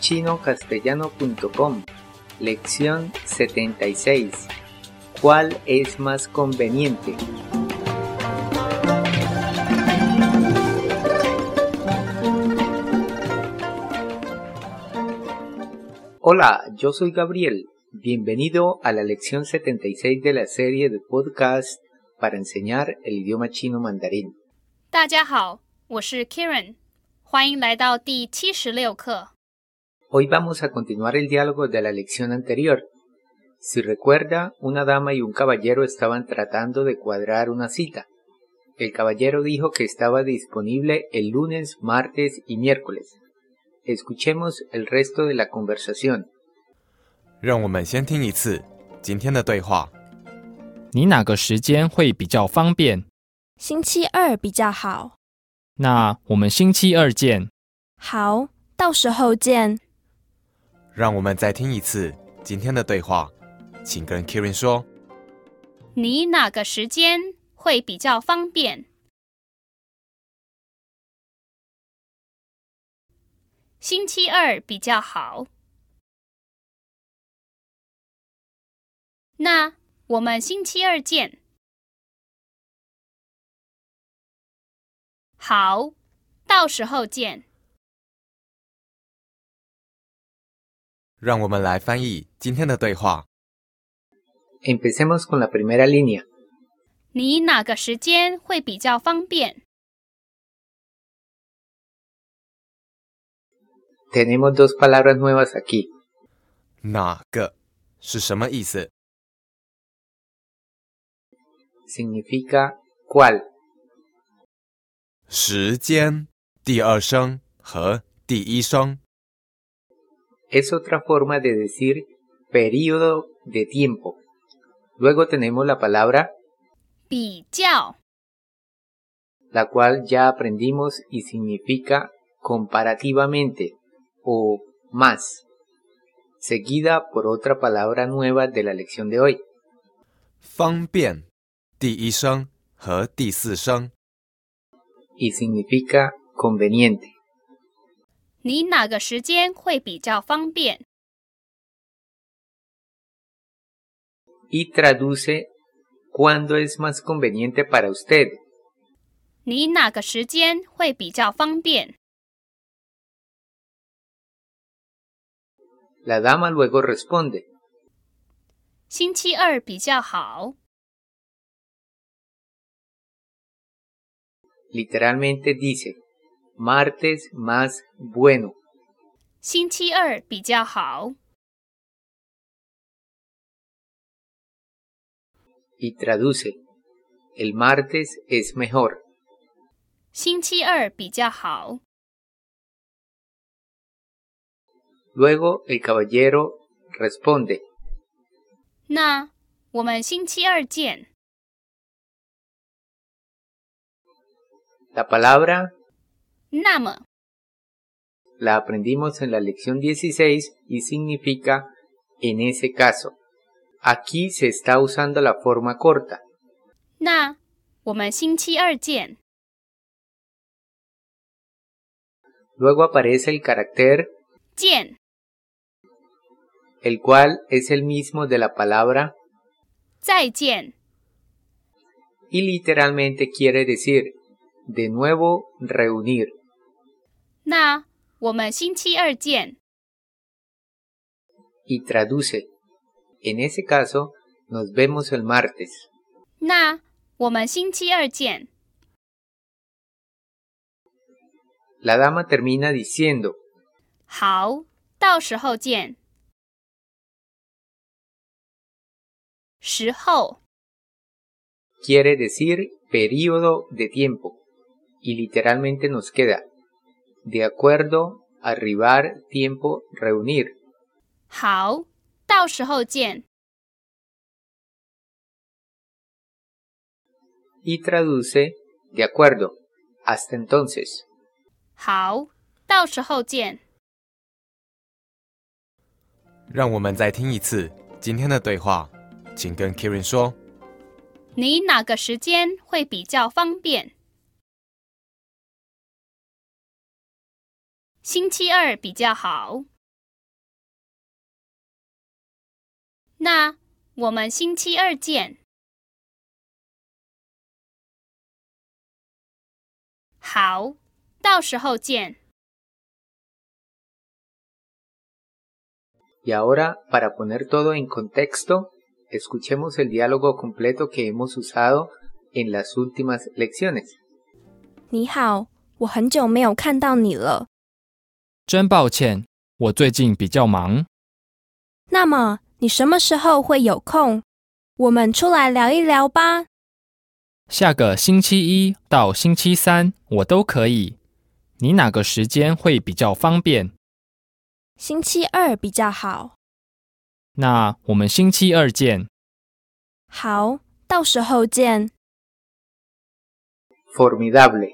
chinocastellano.com Lección 76 ¿Cuál es más conveniente? Hola, yo soy Gabriel. Bienvenido a la lección 76 de la serie de podcast para enseñar el idioma chino mandarín. 大家好，我是 Karen，欢迎来到第七十六课。 Hoy vamos a continuar el diálogo de la lección anterior. Si recuerda, una dama y un caballero estaban tratando de cuadrar una cita. El caballero dijo que estaba disponible el lunes, martes y miércoles. Escuchemos el resto de la conversación. 让我们先听一次今天的对话。你哪个时间会比较方便？星期二比较好。那我们星期二见。好，到时候见。 让我们再听一次今天的对话，请跟 Kiran 说。你哪个时间会比较方便？星期二比较好。那我们星期二见。好，到时候见。让我们来翻译今天的对话。Empecemos con la primera línea. 你哪个时间会比较方便？Tenemos dos palabras nuevas aquí. 哪个是什么意思？Significa cuál. 时间第二声和第一声。Es otra forma de decir periodo de tiempo. Luego tenemos la palabra 比较 la cual ya aprendimos y significa comparativamente o más, seguida por otra palabra nueva de la lección de hoy, 方便第一声和第四声。 y significa conveniente. 你哪个时间会比较方便？ y traduce cuándo es más conveniente para usted. 你哪个时间会比较方便？ La dama luego responde, 星期二比较好。 literalmente dice, martes más bueno. 星期二比较好。 y traduce, el martes es mejor. 星期二比较好。 Luego el caballero responde, 那我们星期二见。 la palabra Nama. La aprendimos en la lección 16 y significa en ese caso. Aquí se está usando la forma corta. Na, Luego aparece el carácter el cual es el mismo de la palabra Zaijian. Y literalmente quiere decir de nuevo reunir. 那我们星期二见。 y traduce. En ese caso, nos vemos el martes. 那我们星期二见。 La dama termina diciendo, 好，到时候见。时候 quiere decir periodo de tiempo, y literalmente nos queda, de acuerdo, arribar, tiempo, reunir. 好，到时候见。 Y traduce, de acuerdo, hasta entonces. 好，到时候见。让我们再听一次今天的对话，请跟 Kieran 说。你哪个时间会比较方便？ 星期二比较好。那我们星期二见。好，到时候见。Y ahora, para poner todo en contexto, escuchemos el diálogo completo que hemos usado en las últimas lecciones. 你好，我很久没有看到你了。真抱歉，我最近比较忙。那么你什么时候会有空？我们出来聊一聊吧。下个星期一到星期三我都可以。你哪个时间会比较方便？星期二比较好。那我们星期二见。好，到时候见。Formidable.